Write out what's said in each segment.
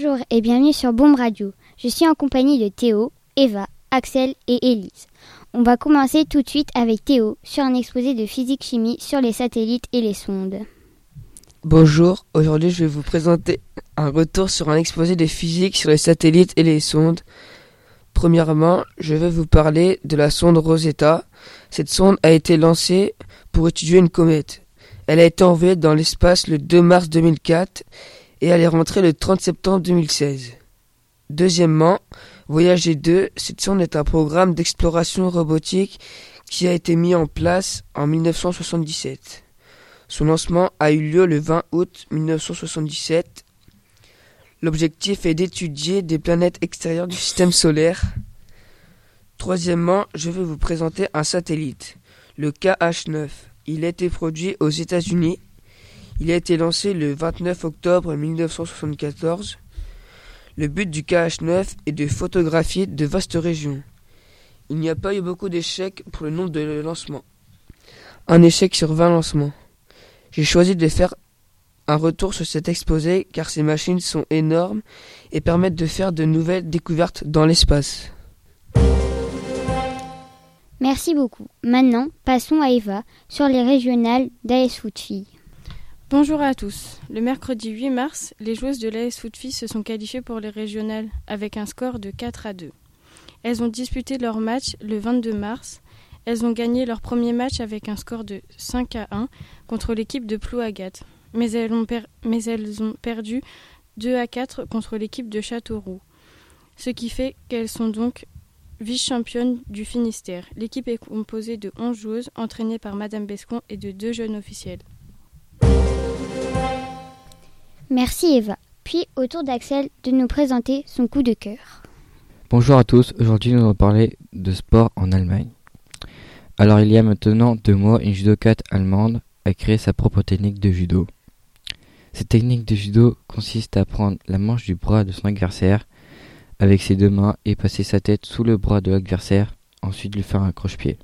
Bonjour et bienvenue sur Bombe Radio. Je suis en compagnie de Théo, Eva, Axel et Élise. On va commencer tout de suite avec Théo sur un exposé de physique-chimie sur les satellites et les sondes. Bonjour, aujourd'hui je vais vous présenter un retour sur un exposé de physique sur les satellites et les sondes. Premièrement, je vais vous parler de la sonde Rosetta. Cette sonde a été lancée pour étudier une comète. Elle a été envoyée dans l'espace le 2 mars 2004 et elle est rentrée le 30 septembre 2016. Deuxièmement, Voyager 2, cette sonde est un programme d'exploration robotique qui a été mis en place en 1977. Son lancement a eu lieu le 20 août 1977. L'objectif est d'étudier des planètes extérieures du système solaire. Troisièmement, je vais vous présenter un satellite, le KH9. Il a été produit aux États-Unis il a été lancé le 29 octobre 1974. Le but du KH9 est de photographier de vastes régions. Il n'y a pas eu beaucoup d'échecs pour le nombre de lancements. Un échec sur 20 lancements. J'ai choisi de faire un retour sur cet exposé car ces machines sont énormes et permettent de faire de nouvelles découvertes dans l'espace. Merci beaucoup. Maintenant, passons à Eva sur les régionales d'AS Foot Bonjour à tous. Le mercredi 8 mars, les joueuses de l'AS Footfi se sont qualifiées pour les régionales avec un score de 4 à 2. Elles ont disputé leur match le 22 mars. Elles ont gagné leur premier match avec un score de 5 à 1 contre l'équipe de Plouagat. Mais elles ont, perdu 2 à 4 contre l'équipe de Châteauroux. Ce qui fait qu'elles sont donc vice-championnes du Finistère. L'équipe est composée de 11 joueuses entraînées par Madame Bescon et de deux jeunes officiels. Merci Eva. Puis au tour d'Axel de nous présenter son coup de cœur. Bonjour à tous, aujourd'hui nous allons parler de sport en Allemagne. Alors il y a maintenant deux mois, une judokate allemande a créé sa propre technique de judo. Cette technique de judo consiste à prendre la manche du bras de son adversaire avec ses deux mains et passer sa tête sous le bras de l'adversaire, ensuite lui faire un croche-pied.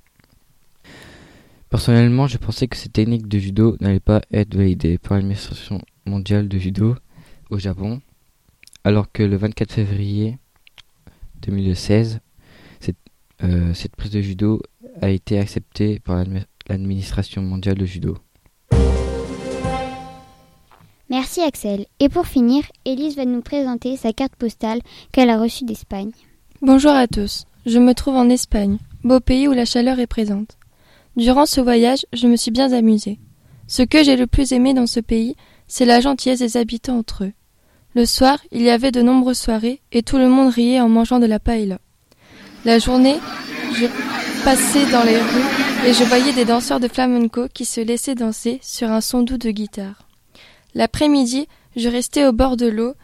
Personnellement, je pensais que cette technique de judo n'allait pas être validée par l'administration mondiale de judo au Japon, alors que le 24 février 2016, euh, cette, prise de judo a été acceptée par l'administration mondiale de judo. Merci Axel. Et pour finir, Elise va nous présenter sa carte postale qu'elle a reçue d'Espagne. Bonjour à tous. Je me trouve en Espagne, beau pays où la chaleur est présente. Durant ce voyage, je me suis bien amusée. Ce que j'ai le plus aimé dans ce pays, c'est la gentillesse des habitants entre eux. Le soir, il y avait de nombreuses soirées et tout le monde riait en mangeant de la paella. La journée, je passais dans les rues et je voyais des danseurs de flamenco qui se laissaient danser sur un son doux de guitare. L'après-midi, je restais au bord de l'eau,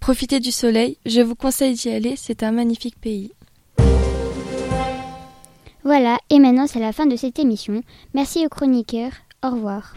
profiter du soleil. Je vous conseille d'y aller, c'est un magnifique pays. Voilà, et maintenant c'est la fin de cette émission. Merci aux chroniqueurs. Au revoir.